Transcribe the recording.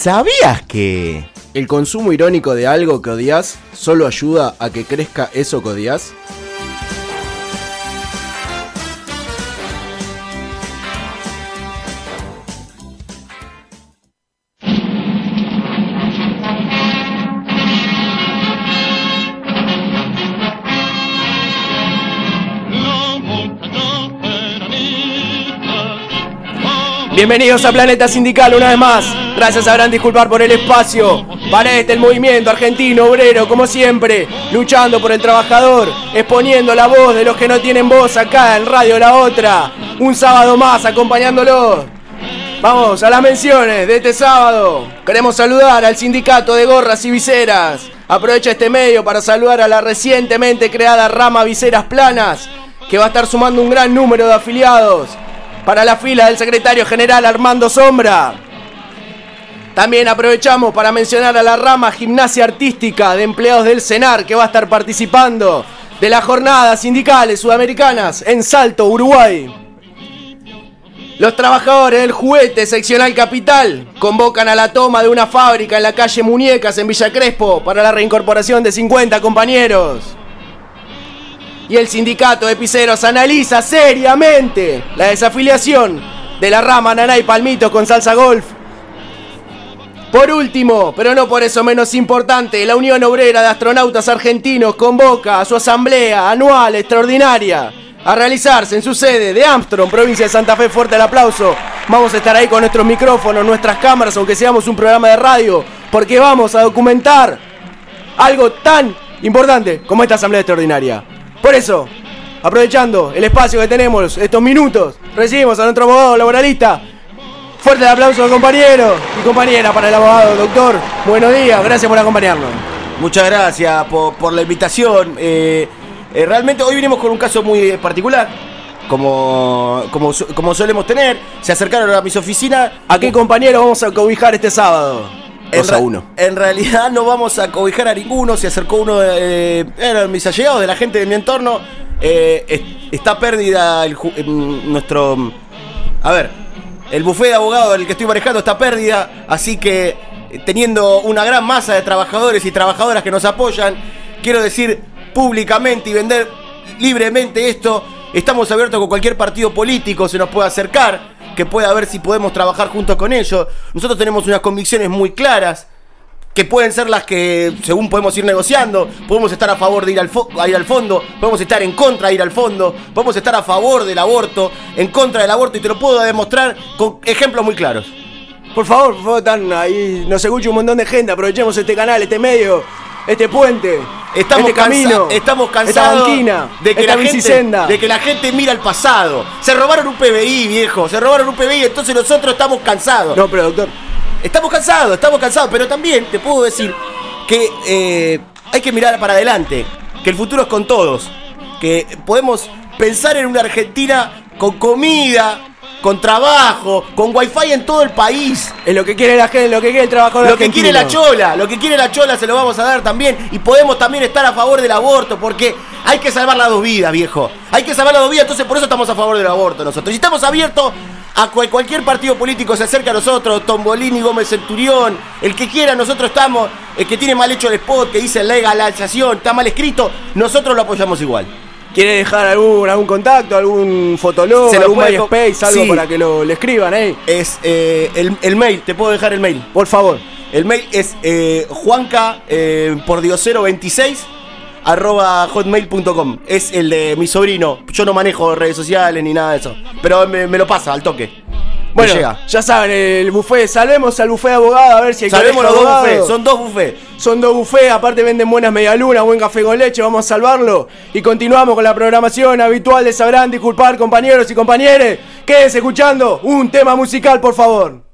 ¿Sabías que el consumo irónico de algo que odias solo ayuda a que crezca eso que odias? Bienvenidos a Planeta Sindical una vez más. Gracias sabrán disculpar por el espacio. Para este el movimiento argentino obrero, como siempre, luchando por el trabajador, exponiendo la voz de los que no tienen voz acá en Radio La Otra. Un sábado más acompañándolo. Vamos a las menciones de este sábado. Queremos saludar al sindicato de gorras y viseras. Aprovecha este medio para saludar a la recientemente creada rama Viseras Planas, que va a estar sumando un gran número de afiliados para la fila del secretario general Armando Sombra. También aprovechamos para mencionar a la rama gimnasia artística de empleados del CENAR que va a estar participando de las jornadas sindicales sudamericanas en Salto, Uruguay. Los trabajadores del juguete seccional capital convocan a la toma de una fábrica en la calle Muñecas en Villa Crespo para la reincorporación de 50 compañeros y el sindicato de piseros analiza seriamente la desafiliación de la rama Nanay Palmito con Salsa Golf. Por último, pero no por eso menos importante, la Unión Obrera de Astronautas Argentinos convoca a su asamblea anual extraordinaria a realizarse en su sede de Armstrong, provincia de Santa Fe. Fuerte el aplauso. Vamos a estar ahí con nuestros micrófonos, nuestras cámaras, aunque seamos un programa de radio, porque vamos a documentar algo tan importante como esta asamblea extraordinaria. Por eso, aprovechando el espacio que tenemos, estos minutos, recibimos a nuestro abogado laboralista. Fuerte el aplauso, compañero y compañera, para el abogado, doctor. Buenos días, gracias por acompañarnos. Muchas gracias por, la invitación. Eh, eh, realmente hoy vinimos con un caso muy particular. Como, como, como solemos tener, se acercaron a mis oficinas. ¿A qué compañero vamos a cobijar este sábado? En, uno. en realidad no vamos a cobijar a ninguno. Se acercó uno de eh, mis allegados, de la gente de mi entorno. Eh, está pérdida el, nuestro. A ver, el bufé de abogados el que estoy manejando está pérdida. Así que, eh, teniendo una gran masa de trabajadores y trabajadoras que nos apoyan, quiero decir públicamente y vender libremente esto. Estamos abiertos con cualquier partido político, se nos puede acercar que pueda ver si podemos trabajar juntos con ellos. Nosotros tenemos unas convicciones muy claras que pueden ser las que, según podemos ir negociando, podemos estar a favor de ir al, ir al fondo, podemos estar en contra de ir al fondo, podemos estar a favor del aborto, en contra del aborto, y te lo puedo demostrar con ejemplos muy claros. Por favor, por favor, están ahí, nos escucha un montón de gente, aprovechemos este canal, este medio, este puente, estamos este camino, estamos cansados de, que la gente, de que la gente mira el pasado. Se robaron un PBI, viejo, se robaron un PBI, entonces nosotros estamos cansados. No, pero doctor. Estamos cansados, estamos cansados, pero también te puedo decir que eh, hay que mirar para adelante, que el futuro es con todos, que podemos pensar en una Argentina con comida, con trabajo, con wifi en todo el país. Es lo que quiere la gente, lo que quiere el trabajador Lo que quiere la chola, lo que quiere la chola se lo vamos a dar también. Y podemos también estar a favor del aborto, porque hay que salvar las dos vidas, viejo. Hay que salvar las dos vidas, entonces por eso estamos a favor del aborto nosotros. Y estamos abiertos a cualquier partido político se acerca a nosotros, Tombolini, Gómez Centurión, el que quiera, nosotros estamos, el que tiene mal hecho el spot, que dice legalización, está mal escrito, nosotros lo apoyamos igual. ¿Quiere dejar algún, algún contacto, algún fotolog, algún MySpace, algo para que lo le escriban ahí? Es eh, el, mail, te puedo dejar el mail. Por favor. El mail es eh, juanca eh, por diosero 26 arroba hotmail.com. Es el de mi sobrino. Yo no manejo redes sociales ni nada de eso. Pero me, lo pasa al toque. Bueno, ya saben, el buffet, salvemos al buffet de abogado a ver si hay Salvemos los dos bufés, son dos bufés. Son dos bufés, aparte venden buenas medialunas, buen café con leche, vamos a salvarlo. Y continuamos con la programación habitual de Sabrán Disculpar, compañeros y compañeres. Quédense escuchando un tema musical, por favor.